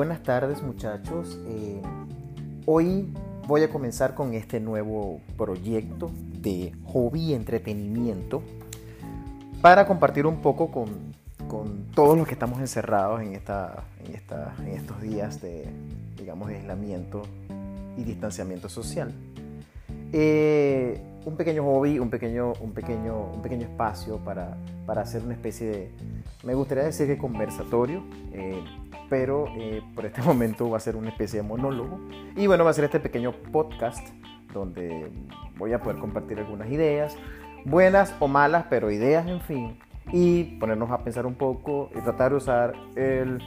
buenas tardes muchachos. Eh, hoy voy a comenzar con este nuevo proyecto de hobby entretenimiento para compartir un poco con, con todos los que estamos encerrados en, esta, en, esta, en estos días de, digamos, aislamiento y distanciamiento social. Eh, un pequeño hobby, un pequeño, un pequeño, un pequeño espacio para, para hacer una especie de, me gustaría decir que conversatorio, eh, pero eh, por este momento va a ser una especie de monólogo. Y bueno, va a ser este pequeño podcast donde voy a poder compartir algunas ideas, buenas o malas, pero ideas en fin, y ponernos a pensar un poco y tratar de usar el,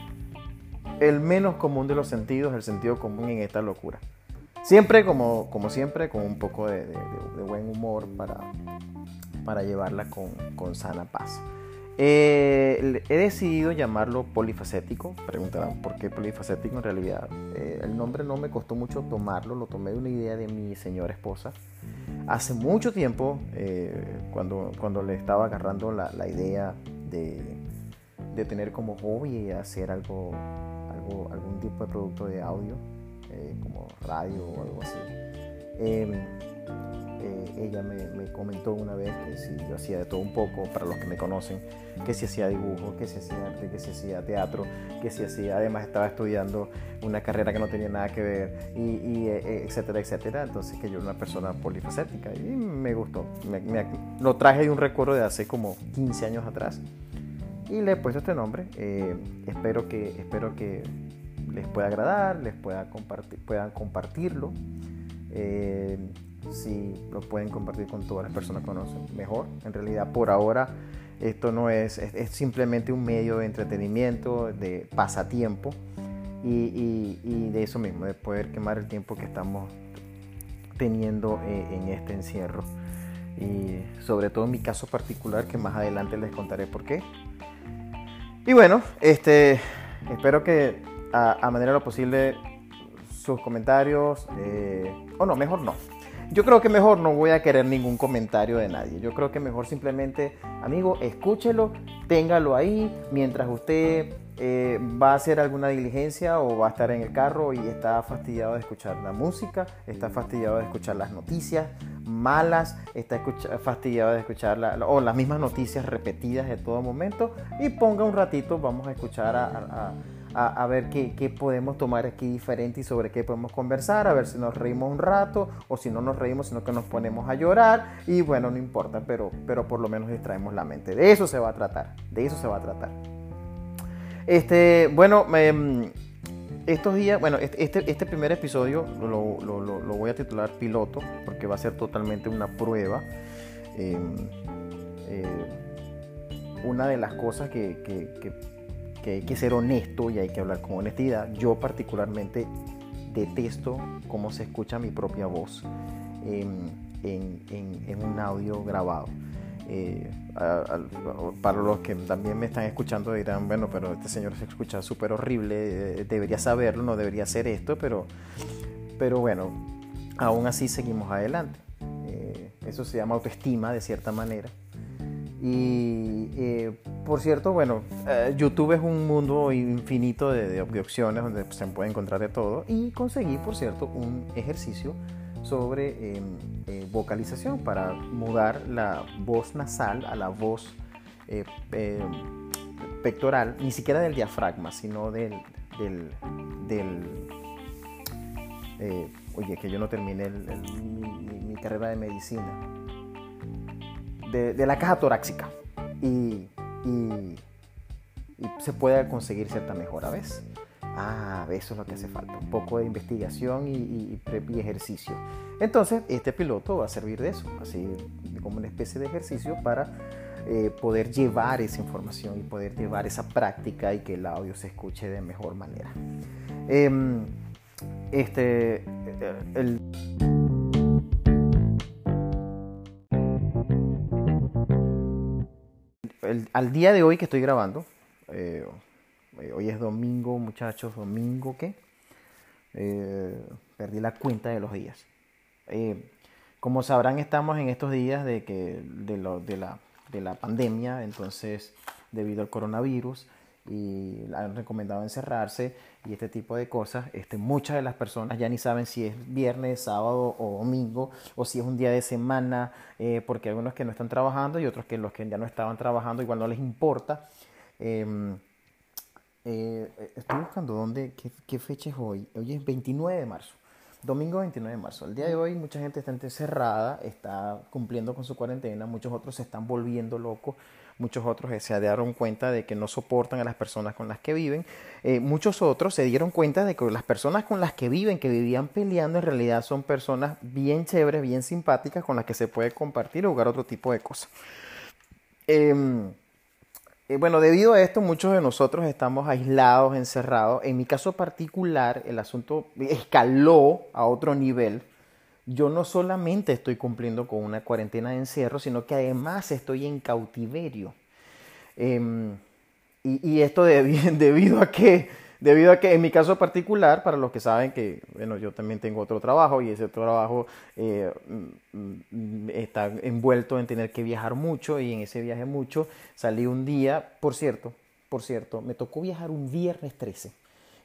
el menos común de los sentidos, el sentido común en esta locura. Siempre, como, como siempre, con un poco de, de, buen humor para, para llevarla con, con sana paz. Eh, he decidido llamarlo polifacético. Preguntarán por qué polifacético en realidad. Eh, el nombre no me costó mucho tomarlo, lo tomé de una idea de mi señora esposa. Hace mucho tiempo, eh, cuando, cuando le estaba agarrando la, la idea de, de, tener como hobby hacer algo, algo, algún tipo de producto de audio, como radio o algo así eh, ella me, comentó una vez que si yo hacía de todo un poco, para los que me conocen, que si hacía dibujo, que si hacía arte, que si hacía teatro, que si hacía, además estaba estudiando una carrera que no tenía nada que ver, y, eh, eh, etcétera, etcétera. Entonces que yo era una persona polifacética y me gustó. lo traje de un recuerdo de hace como 15 años atrás y le he puesto este nombre. espero, que, espero que les pueda agradar, les pueda compartir, puedan compartirlo. Eh, si lo pueden compartir con todas las personas que conocen, mejor. En realidad, por ahora, esto no es, es, simplemente un medio de entretenimiento, de pasatiempo y, de eso mismo, de poder quemar el tiempo que estamos teniendo eh, en este encierro. Y sobre todo en mi caso particular, que más adelante les contaré por qué. Y bueno, este, espero que a, a manera lo posible sus comentarios, eh, o no, mejor no, yo creo que mejor no voy a querer ningún comentario de nadie. Yo creo que mejor simplemente, amigo, escúchelo, téngalo ahí mientras usted eh, va a hacer alguna diligencia o va a estar en el carro y está fastidiado de escuchar la música, está fastidiado de escuchar las noticias malas, está fastidiado de escuchar o las mismas noticias repetidas de todo momento y ponga un ratito, vamos a escuchar a, ver qué, qué, podemos tomar aquí diferente y sobre qué podemos conversar, a ver si nos reímos un rato o si no nos reímos, sino que nos ponemos a llorar y bueno, no importa, pero, pero por lo menos distraemos la mente. De eso se va a tratar, de eso se va a tratar. Este, bueno, em, estos días, bueno, este, este, este primer episodio lo, lo, lo, voy a titular piloto porque va a ser totalmente una prueba. Em, eh, una de las cosas que, que que hay que ser honesto y hay que hablar con honestidad. Yo particularmente detesto cómo se escucha mi propia voz en, un audio grabado. Eh, para los que también me están escuchando dirán, bueno, pero este señor se escucha súper horrible, eh, debería saberlo, no debería hacer esto, pero, pero bueno, aún así seguimos adelante. Eh, eso se llama autoestima de cierta manera. Y eh, por cierto, bueno, eh, YouTube es un mundo infinito de, opciones donde se puede encontrar de todo. Y conseguí, por cierto, un ejercicio sobre em, eh, vocalización para mudar la voz nasal a la voz pectoral, ni siquiera del diafragma, sino del... del, oye, que yo no terminé mi carrera de medicina de, la caja torácica y, se puede conseguir cierta mejora, ¿ves? Ah, eso es lo que hace falta, un poco de investigación y, ejercicio. Entonces, este piloto va a servir de eso, así como una especie de ejercicio para eh, poder llevar esa información y poder llevar esa práctica y que el audio se escuche de mejor manera. Em, este, eh, el... al día de hoy que estoy grabando, eh, hoy es domingo, muchachos, domingo ¿qué? Eh, perdí la cuenta de los días. Eh, como sabrán, estamos en estos días de, que, de, lo, de, la, de la pandemia, entonces, debido al coronavirus, y han recomendado encerrarse y este tipo de cosas. Este, muchas de las personas ya ni saben si es viernes, sábado o domingo o si es un día de semana, eh, porque algunos que no están trabajando y otros que los que ya no estaban trabajando igual no les importa. Em, eh, estoy buscando dónde, qué, qué fecha es hoy. Hoy es 29 de marzo. Domingo 29 de marzo. El día de hoy mucha gente está encerrada, está cumpliendo con su cuarentena, muchos otros se están volviendo locos muchos otros eh, se dieron cuenta de que no soportan a las personas con las que viven, eh, muchos otros se dieron cuenta de que las personas con las que viven, que vivían peleando, en realidad son personas bien chéveres, bien simpáticas, con las que se puede compartir o jugar otro tipo de cosas. Em, eh, bueno, debido a esto, muchos de nosotros estamos aislados, encerrados. En mi caso particular, el asunto escaló a otro nivel yo no solamente estoy cumpliendo con una cuarentena de encierro, sino que además estoy en cautiverio. Em, y, esto debido a que, debido a que en mi caso particular, para los que saben que, bueno, yo también tengo otro trabajo y ese trabajo eh, mm, está envuelto en tener que viajar mucho y en ese viaje mucho salí un día, por cierto, por cierto, me tocó viajar un viernes 13.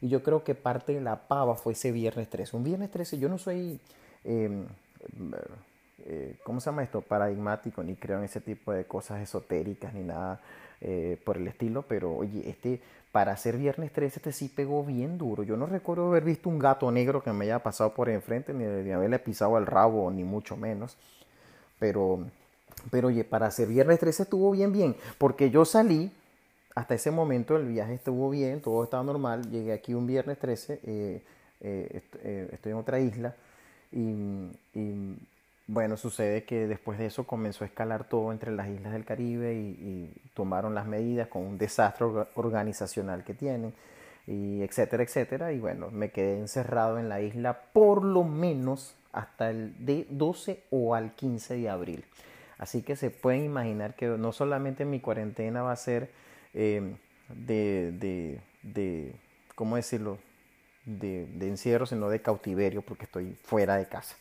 Y yo creo que parte de la pava fue ese viernes 13. Un viernes 13, yo no soy Em, eh, ¿cómo se llama esto? Paradigmático, ni creo en ese tipo de cosas esotéricas ni nada eh, por el estilo, pero oye, este, para hacer viernes 13, este sí pegó bien duro. Yo no recuerdo haber visto un gato negro que me haya pasado por enfrente, ni, de haberle pisado el rabo, ni mucho menos. Pero, pero oye, para hacer viernes 13 estuvo bien, bien, porque yo salí, hasta ese momento el viaje estuvo bien, todo estaba normal, llegué aquí un viernes 13, eh, estoy en otra isla y, bueno, sucede que después de eso comenzó a escalar todo entre las islas del Caribe y, tomaron las medidas con un desastre organizacional que tienen, y etcétera, etcétera. Y bueno, me quedé encerrado en la isla por lo menos hasta el de 12 o al 15 de abril. Así que se pueden imaginar que no solamente mi cuarentena va a ser eh, de, de, de, ¿cómo decirlo? De, encierro, sino de cautiverio, porque estoy fuera de casa.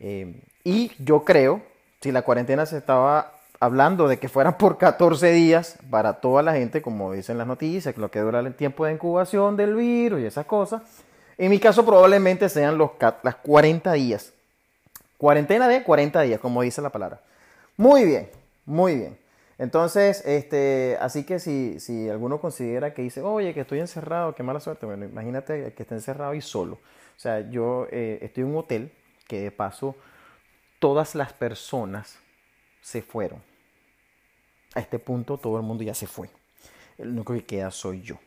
Eh, y yo creo, si la cuarentena se estaba hablando de que fueran por 14 días para toda la gente, como dicen las noticias, lo que dura el tiempo de incubación del virus y esas cosas, en mi caso probablemente sean los las 40 días. Cuarentena de 40 días, como dice la palabra. Muy bien, muy bien. Entonces, este, así que si, si alguno considera que dice, oye, que estoy encerrado, qué mala suerte, bueno, imagínate que esté encerrado y solo. O sea, yo eh, estoy en un hotel que de paso todas las personas se fueron. A este punto todo el mundo ya se fue. El único que queda soy yo.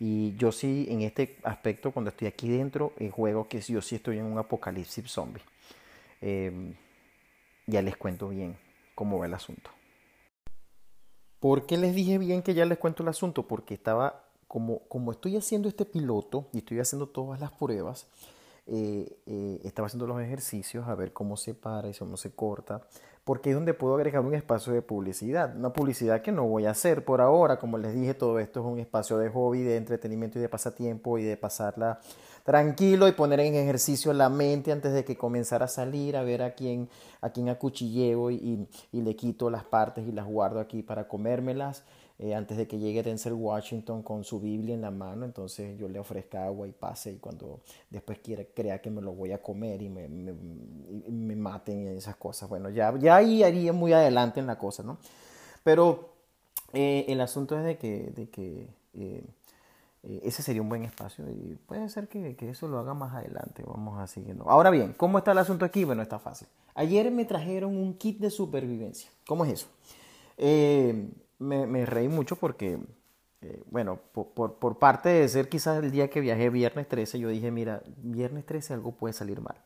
Y yo sí, en este aspecto, cuando estoy aquí dentro, en juego que yo sí estoy en un apocalipsis zombie. Em, ya les cuento bien cómo va el asunto. ¿Por qué les dije bien que ya les cuento el asunto? Porque estaba, como, como estoy haciendo este piloto y estoy haciendo todas las pruebas, eh, eh, estaba haciendo los ejercicios a ver cómo se para y cómo se corta, porque es donde puedo agregar un espacio de publicidad, una publicidad que no voy a hacer por ahora, como les dije, todo esto es un espacio de hobby, de entretenimiento y de pasatiempo y de pasarla tranquilo y poner en ejercicio la mente antes de que comenzara a salir, a ver a quién, a quién acuchilleo y, y, le quito las partes y las guardo aquí para comérmelas. Eh, antes de que llegue Denzel Washington con su Biblia en la mano, entonces yo le ofrezca agua y pase y cuando después quiera, crea que me lo voy a comer y me, me, maten y esas cosas. Bueno, ya, ya ahí haría muy adelante en la cosa, ¿no? Pero eh, el asunto es de que, de que eh, eh, ese sería un buen espacio y puede ser que, eso lo haga más adelante. Vamos a seguirlo. Ahora bien, ¿cómo está el asunto aquí? Bueno, está fácil. Ayer me trajeron un kit de supervivencia. ¿Cómo es eso? Eh, me, reí mucho porque, eh, bueno, por, por, parte de ser quizás el día que viajé, viernes 13, yo dije, mira, viernes 13 algo puede salir mal.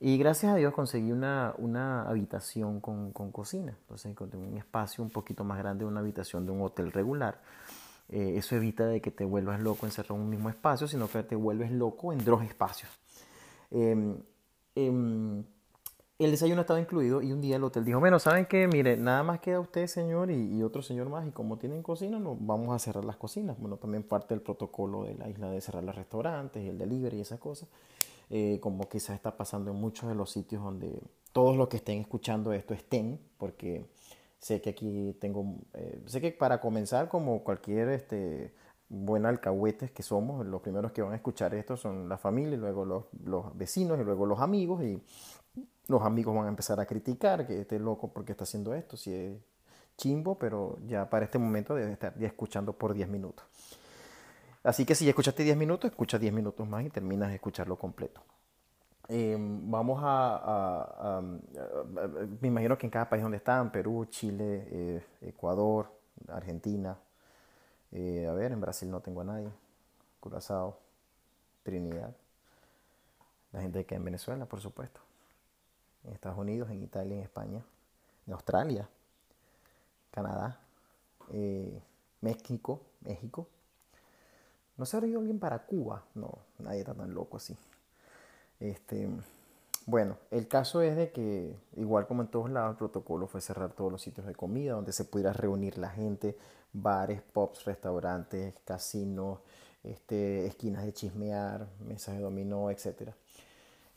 Y gracias a Dios conseguí una, una habitación con, con cocina. Entonces encontré un espacio un poquito más grande de una habitación de un hotel regular. Eh, eso evita de que te vuelvas loco encerrado en un mismo espacio, sino que te vuelves loco en dos espacios. Em, el desayuno estaba incluido y un día el hotel dijo, bueno, ¿saben qué? Mire, nada más queda usted, señor, y, otro señor más, y como tienen cocina, no, vamos a cerrar las cocinas. Bueno, también parte del protocolo de la isla de cerrar los restaurantes el delivery y esas cosas, eh, como quizás está pasando en muchos de los sitios donde todos los que estén escuchando esto estén, porque Sé que aquí tengo, eh, sé que para comenzar, como cualquier este, buen alcahuetes que somos, los primeros que van a escuchar esto son la familia, y luego los, los vecinos y luego los amigos y los amigos van a empezar a criticar que esté loco porque está haciendo esto, si es chimbo, pero ya para este momento debe estar ya escuchando por 10 minutos. Así que si ya escuchaste 10 minutos, escucha 10 minutos más y terminas de escucharlo completo. Em, vamos a, Me imagino que en cada país donde están, Perú, Chile, eh, Ecuador, Argentina. Eh, a ver, en Brasil no tengo a nadie. Curazao, Trinidad. La gente que en Venezuela, por supuesto. En Estados Unidos, en Italia, en España. En Australia. Canadá. Eh, México. México. ¿No se habrá ido alguien para Cuba? No, nadie está tan loco así. Este, bueno, el caso es de que, igual como en todos lados, el protocolo fue cerrar todos los sitios de comida donde se pudiera reunir la gente, bares, pubs, restaurantes, casinos, este, esquinas de chismear, mesas de dominó, etc.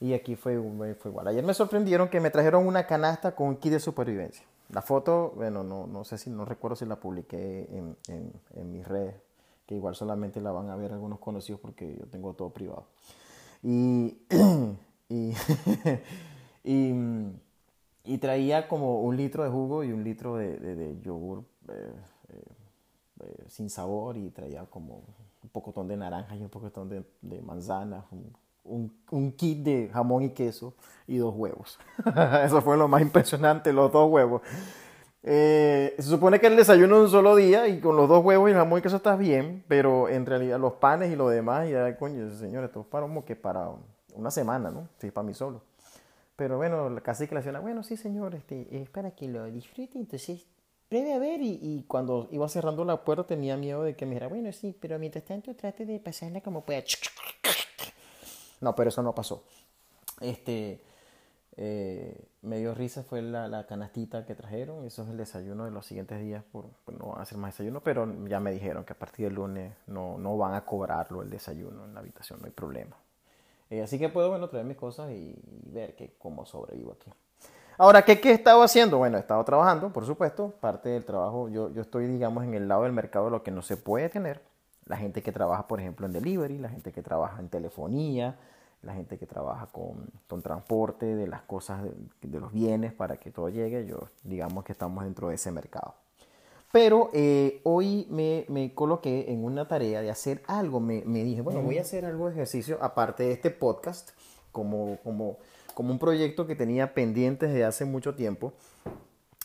Y aquí fue, fue igual. Ayer me sorprendieron que me trajeron una canasta con un kit de supervivencia. La foto, bueno, no, no sé si, no recuerdo si la publiqué en, en, en mis redes que igual solamente la van a ver algunos conocidos porque yo tengo todo privado. Y, y, traía como un litro de jugo y un litro de, de, yogur eh, eh, eh, sin sabor y traía como un pocotón de naranja y un pocotón de, de manzanas, un, un, kit de jamón y queso y dos huevos. Eso fue lo más impresionante, los dos huevos. Eh, se supone que el desayuno es un solo día y con los dos huevos y el jamón y queso estás bien, pero en realidad los panes y lo demás, ya coño, señor, esto es para como que para una semana, ¿no? Sí, para mí solo. Pero bueno, casi que la señora, bueno, sí, señor, este, es para que lo disfrute, entonces pruebe a ver. Y, y, cuando iba cerrando la puerta tenía miedo de que me dijera, bueno, sí, pero mientras tanto trate de pasarla como pueda. No, pero eso no pasó. Este, eh, me dio risa fue la, canastita que trajeron. Eso es el desayuno de los siguientes días. Por, no van a hacer más desayuno, pero ya me dijeron que a partir del lunes no, no van a cobrarlo el desayuno en la habitación, no hay problema. Eh, así que puedo bueno, traer mis cosas y, ver que, cómo sobrevivo aquí. Ahora, ¿qué, ¿qué, he estado haciendo? Bueno, he estado trabajando, por supuesto. Parte del trabajo, yo, yo estoy, digamos, en el lado del mercado de lo que no se puede tener. La gente que trabaja, por ejemplo, en delivery, la gente que trabaja en telefonía, la gente que trabaja con, con transporte de las cosas, de, los bienes para que todo llegue, yo digamos que estamos dentro de ese mercado. Pero eh, hoy me, me, coloqué en una tarea de hacer algo, me, me, dije, bueno, voy a hacer algo de ejercicio aparte de este podcast, como, como, como un proyecto que tenía pendiente desde hace mucho tiempo.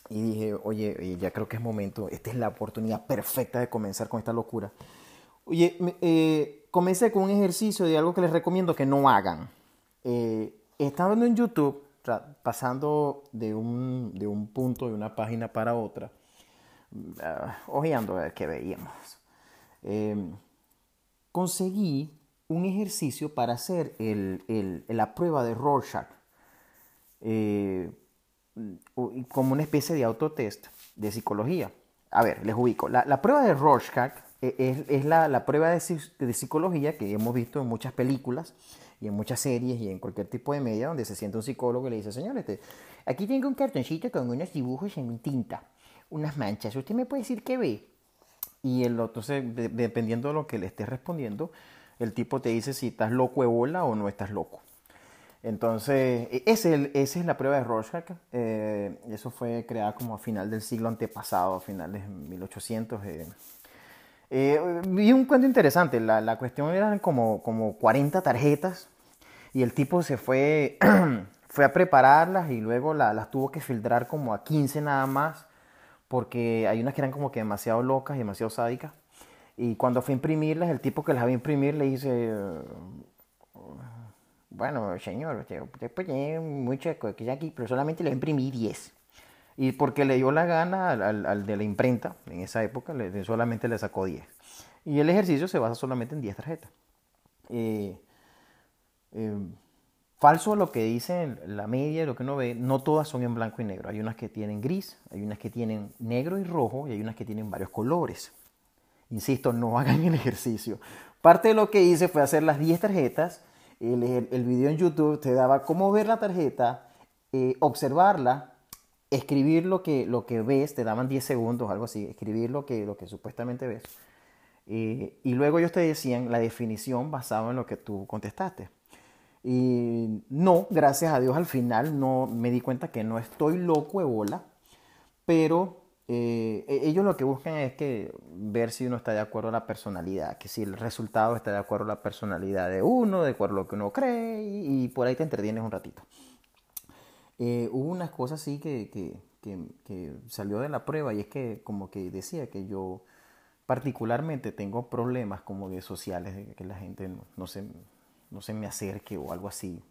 Y dije, oye, ya creo que es momento, esta es la oportunidad perfecta de comenzar con esta locura. Oye, eh, comencé con un ejercicio de algo que les recomiendo que no hagan. Eh, estando en YouTube, pasando de un, de un punto de una página para otra, uh, ojeando a ver qué veíamos, em, conseguí un ejercicio para hacer el, el, la prueba de Rorschach, eh, como una especie de autotest de psicología. A ver, les ubico. La, la prueba de Rorschach e, es, la, prueba de, psicología que hemos visto en muchas películas y en muchas series y en cualquier tipo de media donde se siente un psicólogo y le dice, señor, este, aquí tengo un cartoncito con unos dibujos en tinta, unas manchas, ¿usted me puede decir qué ve? Y el otro, dependiendo de lo que le esté respondiendo, el tipo te dice si estás loco de bola o no estás loco. Entonces, e, ese, esa es la prueba de Rorschach. Eh, eso fue creada como a final del siglo antepasado, a finales de 1800. Eh, eh, vi un cuento interesante, la, la, cuestión eran como, como 40 tarjetas y el tipo se fue, fue a prepararlas y luego las tuvo que filtrar como a 15 nada más porque hay unas que eran como que demasiado locas y demasiado sádicas. Y cuando fue a imprimirlas, el tipo que las había imprimir le dice, bueno, señor, usted, puede muchas cosas aquí, pero solamente le imprimí 10. Y porque le dio la gana al, de la imprenta, en esa época, solamente le sacó 10. Y el ejercicio se basa solamente en 10 tarjetas. Eh, eh, falso a lo que dice la media, lo que uno ve, no todas son en blanco y negro. Hay unas que tienen gris, hay unas que tienen negro y rojo y hay unas que tienen varios colores. Insisto, no hagan el ejercicio. Parte de lo que hice fue hacer las 10 tarjetas. El, video en YouTube te daba cómo ver la tarjeta, eh, observarla, escribir lo que, lo que ves, te daban 10 segundos, algo así, escribir lo que, lo que supuestamente ves. Eh, y luego ellos te decían la definición basada en lo que tú contestaste. Y no, gracias a Dios al final no me di cuenta que no estoy loco de bola, pero eh, e-, ellos lo que buscan es que ver si uno está de acuerdo a la personalidad, que si el resultado está de acuerdo a la personalidad de uno, de acuerdo a lo que uno cree, y, por ahí te entretienes un ratito. Eh, hubo unas cosas así que, que, que, salió de la prueba y es que como que decía que yo particularmente tengo problemas como de sociales, de que la gente no, se, no se me acerque o algo así,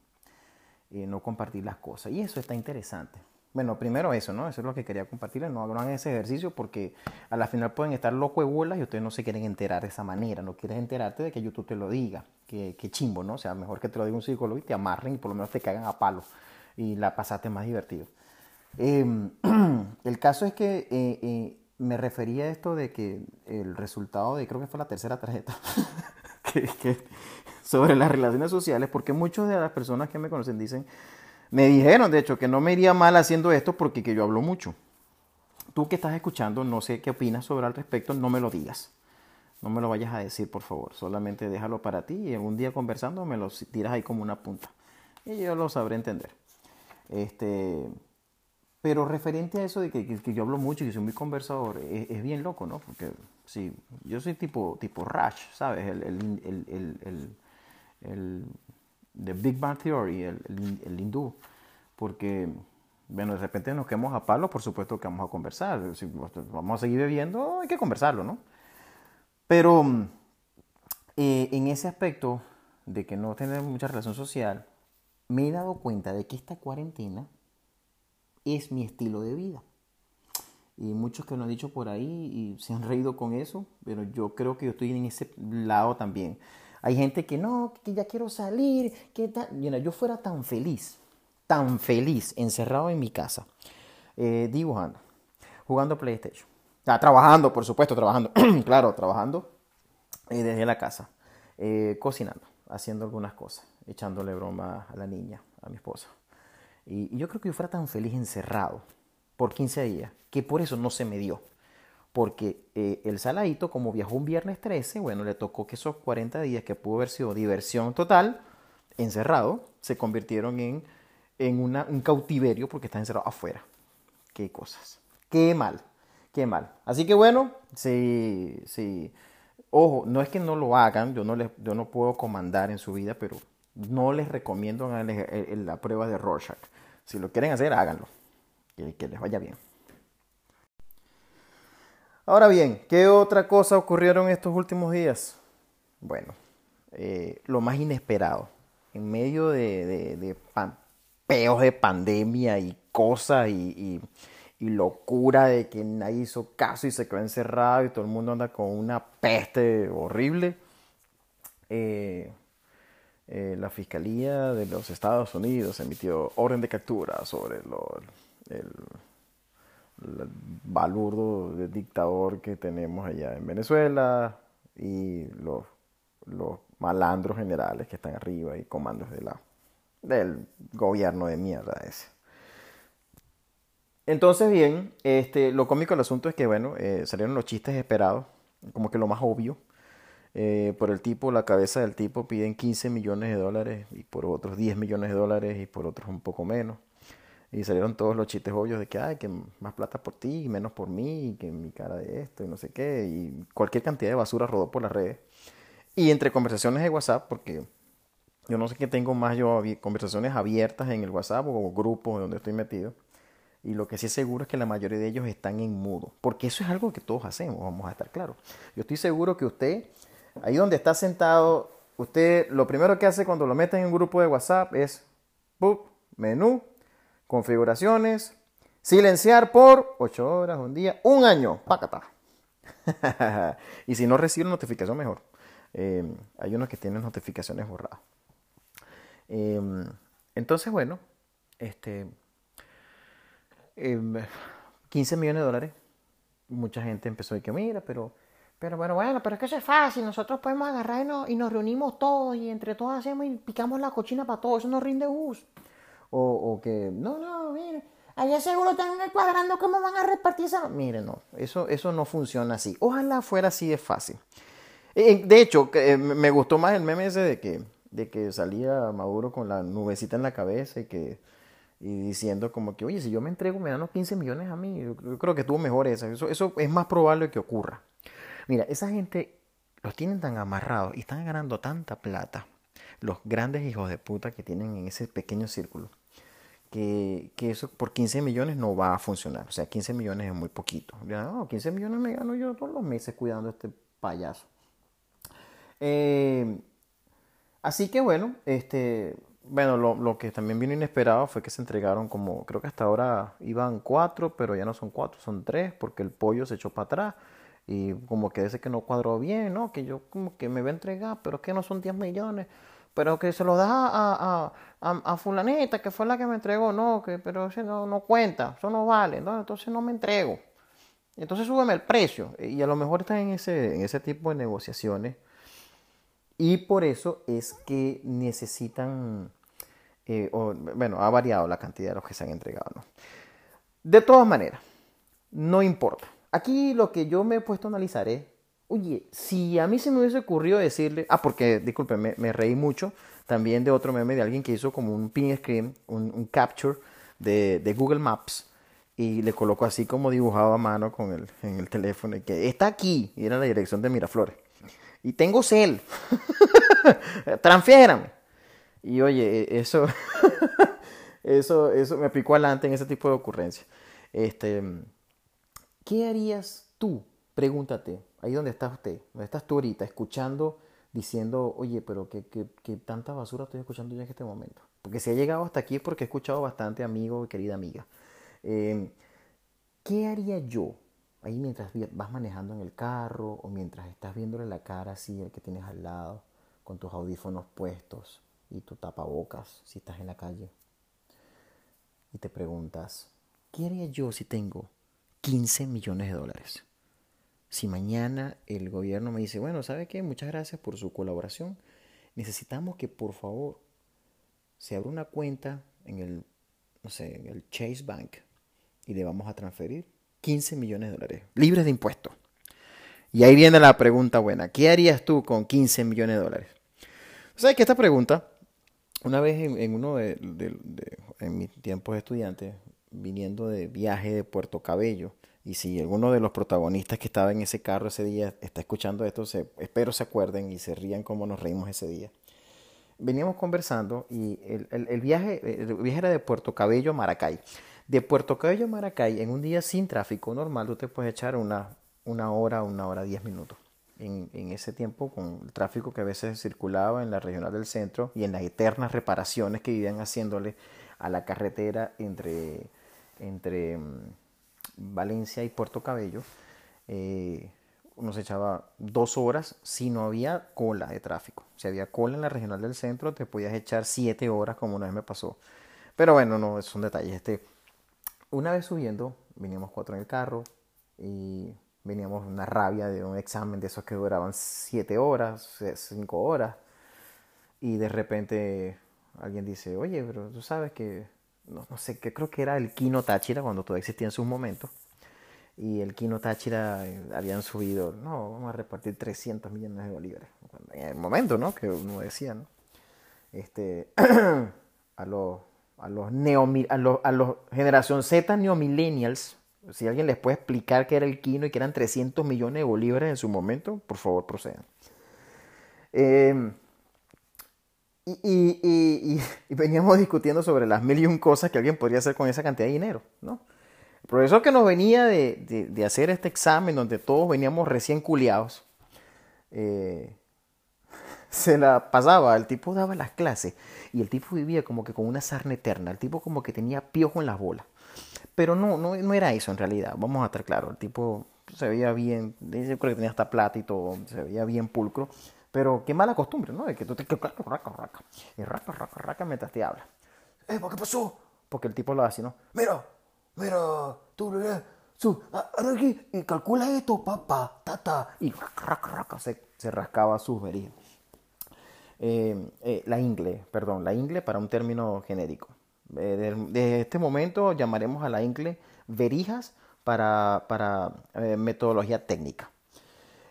eh, no compartir las cosas. Y eso está interesante. Bueno, primero eso, ¿no? Eso es lo que quería compartirles. No hagan ese ejercicio porque a la final pueden estar locos de bolas y ustedes no se quieren enterar de esa manera. No quieres enterarte de que YouTube te lo diga. Que, chimbo, ¿no? O sea, mejor que te lo diga un psicólogo y te amarren y por lo menos te cagan a palo y la pasaste más divertido. Em, el caso es que eh, eh, me refería a esto de que el resultado de, creo que fue la tercera tarjeta, que, sobre las relaciones sociales, porque muchas de las personas que me conocen dicen, me dijeron, de hecho, que no me iría mal haciendo esto porque que yo hablo mucho. Tú que estás escuchando, no sé qué opinas sobre al respecto, no me lo digas. No me lo vayas a decir, por favor. Solamente déjalo para ti y un día conversando me lo tiras ahí como una punta. Y yo lo sabré entender. Este, pero referente a eso de que, yo hablo mucho y que soy muy conversador, es, bien loco, ¿no? Porque sí, yo soy tipo, tipo Rush, ¿sabes? El, el, el, el de Big Bang Theory, el, hindú, porque, bueno, de repente nos quedamos a palo, por supuesto que vamos a conversar, si vamos a seguir bebiendo, hay que conversarlo, ¿no? Pero eh, en ese aspecto de que no tener mucha relación social, me he dado cuenta de que esta cuarentena es mi estilo de vida. Y muchos que lo han dicho por ahí y se han reído con eso, pero yo creo que yo estoy en ese lado también. Hay gente que no, que ya quiero salir, que tal. yo fuera tan feliz, tan feliz, encerrado en mi casa, eh, dibujando, jugando PlayStation. Ah, trabajando, por supuesto, trabajando. claro, trabajando eh, desde la casa, eh, cocinando, haciendo algunas cosas, echándole broma a la niña, a mi esposa. Y, yo creo que yo fuera tan feliz encerrado por 15 días que por eso no se me dio porque eh, el saladito, como viajó un viernes 13, bueno, le tocó que esos 40 días que pudo haber sido diversión total, encerrado, se convirtieron en, en un cautiverio porque está encerrado afuera. Qué cosas. Qué mal, qué mal. Así que bueno, sí, sí. Ojo, no es que no lo hagan, yo no, les, yo no puedo comandar en su vida, pero no les recomiendo la prueba de Rorschach. Si lo quieren hacer, háganlo. que les vaya bien. Ahora bien, ¿qué otra cosa ocurrieron estos últimos días? Bueno, eh, lo más inesperado. En medio de, de, de pandemia y cosas y, locura de que nadie hizo caso y se quedó encerrado y todo el mundo anda con una peste horrible. Eh, eh, la Fiscalía de los Estados Unidos emitió orden de captura sobre el, balurdo dictador que tenemos allá en Venezuela y los, los malandros generales que están arriba y comandos del gobierno de mierda ese. Entonces, bien, este, lo cómico del asunto es que, bueno, eh, salieron los chistes esperados, como que lo más obvio. Eh, por el tipo, la cabeza del tipo piden 15 millones de dólares y por otros 10 millones de dólares y por otros un poco menos. Y salieron todos los chistes obvios de que, ay, que más plata por ti y menos por mí, y que mi cara de esto y no sé qué. Y cualquier cantidad de basura rodó por las redes. Y entre conversaciones de WhatsApp, porque yo no sé qué tengo más yo, conversaciones abiertas en el WhatsApp o grupos donde estoy metido. Y lo que sí es seguro es que la mayoría de ellos están en mudo. Porque eso es algo que todos hacemos, vamos a estar claros. Yo estoy seguro que usted, ahí donde está sentado, usted lo primero que hace cuando lo meten en un grupo de WhatsApp es, ¡pup! menú, configuraciones, silenciar por 8 horas, un día, un año, pácata. y si no recibe notificación, mejor. Em, hay unos que tienen notificaciones borradas. Em, entonces, bueno, este, 15 em, millones de dólares. Mucha gente empezó a decir, mira, pero, pero bueno, bueno, pero es que eso es fácil. Nosotros podemos agarrar y nos, reunimos todos y entre todos hacemos y picamos la cochina para todos. Eso nos rinde bus. O, que, no, no, mire, allá seguro están cuadrando cómo van a repartir esa... Mire, no, eso, eso no funciona así. Ojalá fuera así de fácil. Eh, de hecho, eh, me gustó más el meme ese de que, de que salía Maduro con la nubecita en la cabeza y que y diciendo como que, oye, si yo me entrego, me dan los 15 millones a mí. Yo, creo que tuvo mejor. Eso, eso es más probable que ocurra. Mira, esa gente los tienen tan amarrados y están ganando tanta plata, los grandes hijos de puta que tienen en ese pequeño círculo, que, que eso por 15 millones no va a funcionar. O sea, 15 millones es muy poquito. No, 15 millones me gano yo todos los meses cuidando a este payaso. Eh, así que bueno, este, bueno, lo, lo, que también vino inesperado fue que se entregaron como, creo que hasta ahora iban cuatro, pero ya no son cuatro, son tres, porque el pollo se echó para atrás y como que dice que no cuadró bien, ¿no? Que yo como que me voy a entregar, pero que no son 10 millones, pero que se lo da a, a, a, fulanita, que fue la que me entregó, no, que pero no, no cuenta, eso no vale, ¿no? entonces no me entrego. Entonces súbeme el precio y a lo mejor está en ese, en ese tipo de negociaciones y por eso es que necesitan, eh, bueno, ha variado la cantidad de los que se han entregado. ¿no? De todas maneras, no importa. Aquí lo que yo me he puesto a analizar es, oye, si a mí se me hubiese ocurrido decirle, ah, porque, disculpe, me, reí mucho también de otro meme de alguien que hizo como un pin screen, un, capture de, de, Google Maps y le colocó así como dibujado a mano con el, en el teléfono y que está aquí y era la dirección de Miraflores y tengo cel. Transfiérame. Y oye, e, eso, eso, eso me picó adelante en ese tipo de ocurrencias. Este, ¿Qué harías tú? Pregúntate, ahí donde está usted, donde estás tú ahorita, escuchando, diciendo, oye, pero ¿qué, tanta basura estoy escuchando yo en este momento? Porque si ha llegado hasta aquí es porque he escuchado bastante, amigo y querida amiga. Em, ¿Qué haría yo ahí mientras vas manejando en el carro o mientras estás viéndole la cara así el que tienes al lado con tus audífonos puestos y tu tapabocas si estás en la calle y te preguntas, ¿qué haría yo si tengo 15 millones de dólares? Si mañana el gobierno me dice, bueno, ¿sabe qué? Muchas gracias por su colaboración. Necesitamos que por favor se abra una cuenta en el, no sé, en el Chase Bank y le vamos a transferir 15 millones de dólares, libres de impuestos. Y ahí viene la pregunta buena. ¿Qué harías tú con 15 millones de dólares? ¿Sabes que esta pregunta, una vez en, uno de, en mis tiempos de estudiante, viniendo de viaje de Puerto Cabello, y si alguno de los protagonistas que estaba en ese carro ese día está escuchando esto, espero se acuerden y se rían como nos reímos ese día. Veníamos conversando y el, viaje, el viaje era de Puerto Cabello a Maracay. De Puerto Cabello a Maracay, en un día sin tráfico normal, tú te puedes echar una, una hora, una hora, diez minutos. En, en, ese tiempo, con el tráfico que a veces circulaba en la regional del centro y en las eternas reparaciones que vivían haciéndole a la carretera entre, entre mm, Valencia y Puerto Cabello, eh, echaba dos horas si no había cola de tráfico. Si había cola en la regional del centro, te podías echar siete horas, como una vez me pasó. Pero bueno, no, son detalles. Este, una vez subiendo, veníamos cuatro en el carro y veníamos una rabia de un examen de esos que duraban siete horas, cinco horas. Y de repente alguien dice, oye, pero tú sabes que, no, sé, que creo que era el Kino Táchira cuando todavía existía en sus momentos. Y el Kino Táchira eh, habían subido, no, vamos a repartir 300 millones de bolívares. En el momento, ¿no? Que uno decía, ¿no? Este, a los a los, neo, a los, a los generación Z neomillennials, si alguien les puede explicar qué era el Kino y que eran 300 millones de bolívares en su momento, por favor procedan. Em, y, veníamos discutiendo sobre las mil y un cosas que alguien podría hacer con esa cantidad de dinero, ¿no? El profesor que nos venía de, hacer este examen donde todos veníamos recién culiados, eh, se la pasaba, el tipo daba las clases y el tipo vivía como que con una sarna eterna, el tipo como que tenía piojo en las bolas. Pero no, no, no era eso en realidad, vamos a estar claros, el tipo se veía bien, yo creo que tenía hasta plata y todo, se veía bien pulcro, pero qué mala costumbre, ¿no? De que tú te raca, raca, raca, y raca, raca, raca mientras te habla. ¿Eh, qué pasó? Porque el tipo lo hace, ¿no? Mira, mira, tú, su, aquí, y calcula esto, papá, tata, y raca, raca, raca, se, se rascaba sus verías. Eh, eh, la ingle, perdón, la ingle para un término genérico. desde este momento llamaremos a la INCLE verijas para, para metodología técnica.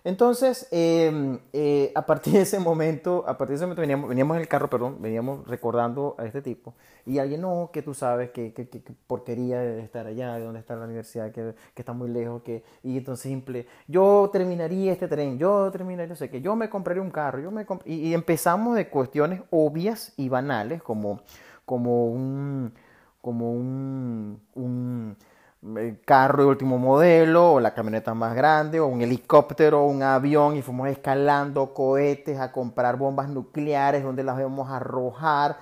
Entonces, em, eh, a partir de ese momento, a partir de ese momento veníamos, veníamos en el carro, perdón, veníamos recordando a este tipo. Y alguien, no, que tú sabes que, que, que, porquería de estar allá, de dónde está la universidad, que, que, está muy lejos, que, y entonces simple, yo terminaría este tren, yo terminaría, no sé, que yo me compraría un carro, yo me y, y, empezamos de cuestiones obvias y banales, como, como un, como un, un carro de último modelo, o la camioneta más grande, o un helicóptero, o un avión, y fuimos escalando cohetes a comprar bombas nucleares donde las vamos a arrojar.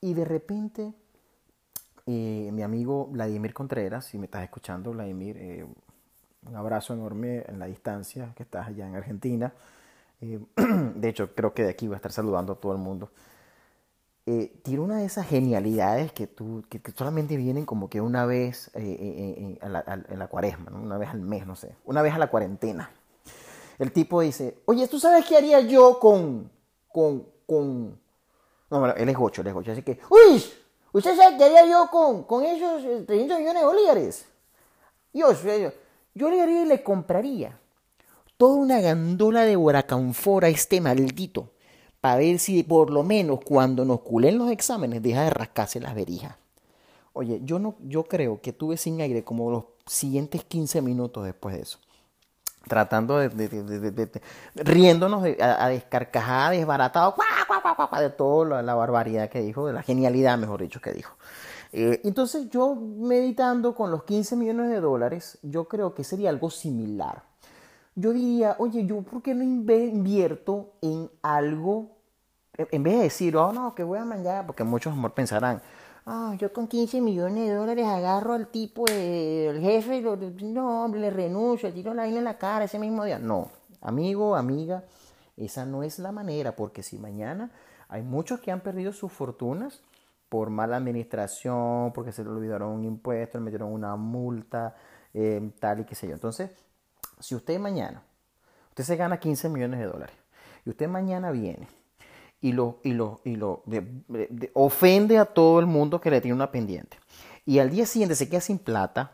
Y de repente, eh, mi amigo Vladimir Contreras, si me estás escuchando, Vladimir, eh, un abrazo enorme en la distancia, que estás allá en Argentina. Eh, de hecho, creo que de aquí va a estar saludando a todo el mundo eh, tiene una de esas genialidades que, tú, que, solamente vienen como que una vez eh, eh, eh la, en la cuaresma, ¿no? una vez al mes, no sé, una vez a la cuarentena. El tipo dice, oye, ¿tú sabes qué haría yo con, con, con... No, bueno, él es gocho, él es gocho, así que, uy, ¿usted sabe qué haría yo con, con esos 300 millones de bolívares? Yo, yo, yo le haría y le compraría toda una gandola de huracanfora a este maldito para ver si por lo menos cuando nos culen los exámenes deja de rascarse las verijas. Oye, yo, no, yo creo que tuve sin aire como los siguientes 15 minutos después de eso. Tratando de, riéndonos a, descarcajada, desbaratado, de toda la, barbaridad que dijo, de la genialidad, mejor dicho, que dijo. Eh, entonces yo meditando con los 15 millones de dólares, yo creo que sería algo similar yo diría, oye, ¿yo por qué no invierto en algo? En vez de decir, oh, no, que voy a mangar, porque muchos amor pensarán, ah, yo con 15 millones de dólares agarro al tipo, del jefe, no, le renuncio, le tiro la vaina en la cara ese mismo día. No, amigo, amiga, esa no es la manera, porque si mañana hay muchos que han perdido sus fortunas por mala administración, porque se le olvidaron un impuesto, le metieron una multa, eh, tal y qué sé yo. Entonces, si usted mañana, usted se gana 15 millones de dólares, y usted mañana viene y lo, y lo, y lo ofende a todo el mundo que le tiene una pendiente, y al día siguiente se queda sin plata,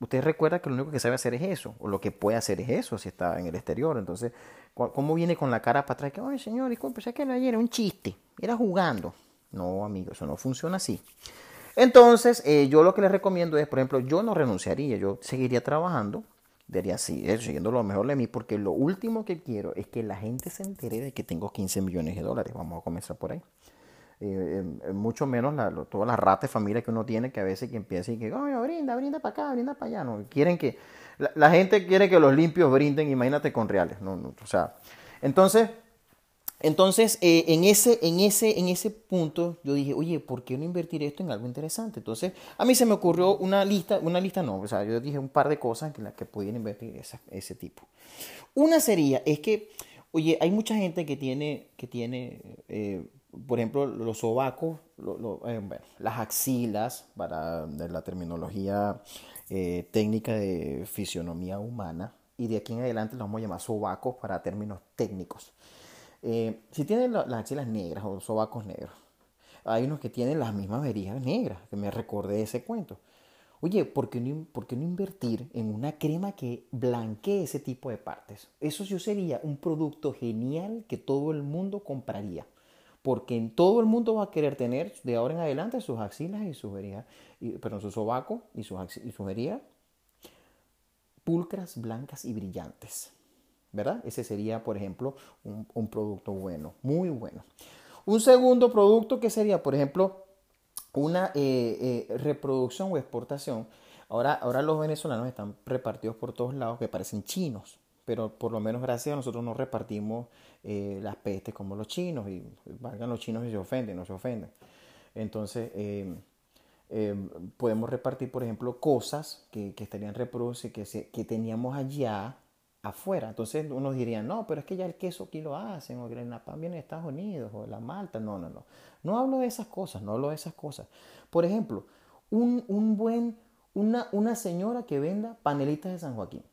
usted recuerda que lo único que sabe hacer es eso, o lo que puede hacer es eso si está en el exterior. Entonces, ¿cómo viene con la cara para atrás? Que, oye, señor, disculpe, que ayer era un chiste, era jugando. No, amigo, eso no funciona así. Entonces, eh, yo lo que les recomiendo es, por ejemplo, yo no renunciaría, yo seguiría trabajando, Debería seguir siguiendo lo mejor de mí porque lo último que quiero es que la gente se entere de que tengo 15 millones de dólares. Vamos a comenzar por ahí. Eh, eh, mucho menos la, todas las ratas de familia que uno tiene que a veces que empieza y que, oh, brinda, brinda para acá, brinda para allá. No, quieren que, la, gente quiere que los limpios brinden, imagínate con reales. No, o sea, entonces, entonces, eh, en, ese, en, ese, en ese punto yo dije, oye, ¿por qué no invertir esto en algo interesante? Entonces, a mí se me ocurrió una lista, una lista no, o sea, yo dije un par de cosas en las que podían invertir ese tipo. Una sería, es que, oye, hay mucha gente que tiene, que tiene eh, por ejemplo, los sobacos, eh, las axilas, para la terminología técnica de fisionomía humana, y de aquí en adelante los vamos a llamar sobacos para términos técnicos. Eh, si tienen las axilas negras o sobacos negros, hay unos que tienen las mismas verijas negras, que me recordé ese cuento. Oye, ¿por qué, no, ¿por qué no invertir en una crema que blanquee ese tipo de partes? Eso yo sería un producto genial que todo el mundo compraría. Porque en todo el mundo va a querer tener de ahora en adelante sus axilas y sus verijas, perdón, su sobaco y sus, y sus verijas pulcras, blancas y brillantes. ¿Verdad? Ese sería, por ejemplo, un, producto bueno, muy bueno. Un segundo producto que sería, por ejemplo, una eh, eh, reproducción o exportación. Ahora, ahora los venezolanos están repartidos por todos lados que parecen chinos, pero por lo menos gracias a nosotros no repartimos eh, las pestes como los chinos, y valgan los chinos y se ofenden, no se ofenden. Entonces, podemos repartir, por ejemplo, cosas que, estarían reproducidas, que, que teníamos allá, afuera. Entonces uno diría, no, pero es que ya el queso aquí lo hacen, o el napalm viene de Estados Unidos, o la malta. No, no, no. No hablo de esas cosas, no hablo de esas cosas. Por ejemplo, un, un buen, una, una señora que venda panelitas de San Joaquín.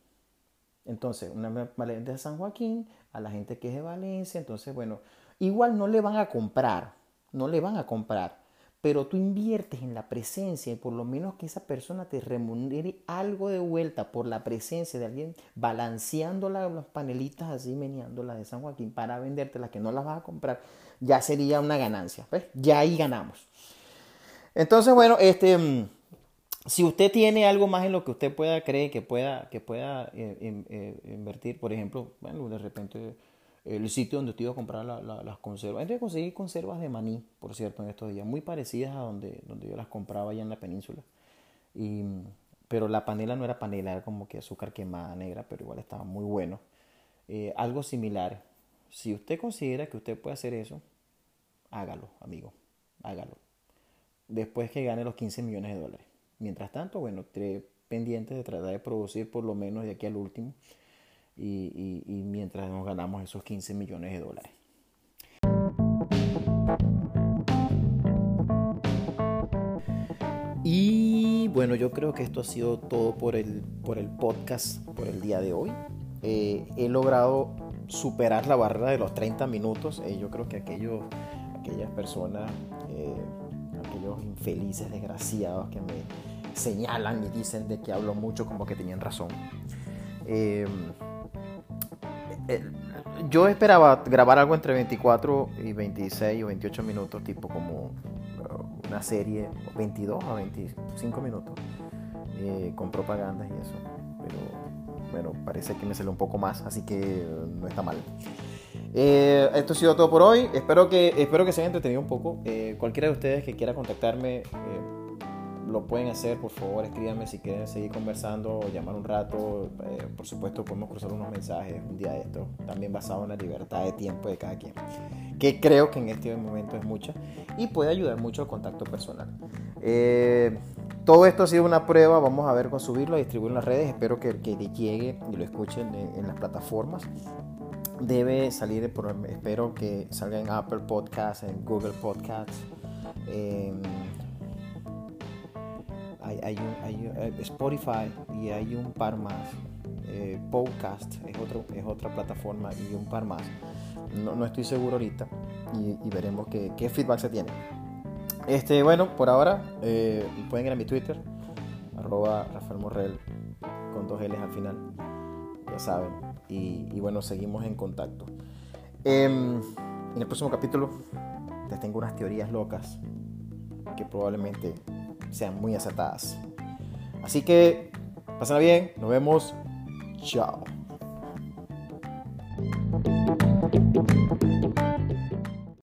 Entonces, una panelita de San Joaquín a la gente que es de Valencia. Entonces, bueno, igual no le van a comprar, no le van a comprar, pero tú inviertes en la presencia y por lo menos que esa persona te remunere algo de vuelta por la presencia de alguien balanceando las panelitas así, meneándolas de San Joaquín para venderte las que no las vas a comprar, ya sería una ganancia. ¿ves? Ya ahí ganamos. Entonces, bueno, este, mm, si usted tiene algo más en lo que usted pueda creer que pueda, que pueda eh, eh, invertir, por ejemplo, bueno, de repente el sitio donde te iba a comprar las conservas. Entonces conseguí conservas de maní, por cierto, en estos días, muy parecidas a donde, donde yo las compraba allá en la península. Y, pero la panela no era panela, era como que azúcar quemada negra, pero igual estaba muy bueno. Eh, algo similar. Si usted considera que usted puede hacer eso, hágalo, amigo, hágalo. Después que gane los 15 millones de dólares. Mientras tanto, bueno, esté pendientes de tratar de producir por lo menos de aquí al último y, mientras nos ganamos esos 15 millones de dólares. Y bueno, yo creo que esto ha sido todo por el, por el podcast, por el día de hoy. Eh, he logrado superar la barrera de los 30 minutos. Eh, yo creo que aquellos, aquellas personas, eh, aquellos infelices, desgraciados que me señalan y dicen de que hablo mucho, como que tenían razón. Eh, yo esperaba grabar algo entre 24 y 26 o 28 minutos, tipo como uh, una serie, 22 a 25 minutos, eh, con propagandas y eso. Pero bueno, parece que me salió un poco más, así que no está mal. Eh, esto ha sido todo por hoy. Espero que, espero que se haya entretenido un poco. cualquiera de ustedes que quiera contactarme lo pueden hacer, por favor, escríbanme si quieren seguir conversando o llamar un rato. Eh, por supuesto, podemos cruzar unos mensajes un día de esto, también basado en la libertad de tiempo de cada quien, que creo que en este momento es mucha y puede ayudar mucho al contacto personal. Eh, todo esto ha sido una prueba, vamos a ver con subirlo, a distribuirlo en las redes, espero que, que llegue y lo escuchen en, las plataformas debe salir, espero que salga en Apple Podcasts, en Google Podcasts, hay, un, eh, Spotify y hay un par más. Eh, podcast es, otro, es otra plataforma y un par más. No, no estoy seguro ahorita y, veremos qué, feedback se tiene. Este, bueno, por ahora eh, pueden ir a mi Twitter, arroba Rafael Morrell, con dos L's al final, ya saben. Y, y bueno, seguimos en contacto. Em, en el próximo capítulo les tengo unas teorías locas que probablemente sean muy acertadas. Así que, pásenla bien, nos vemos, chao.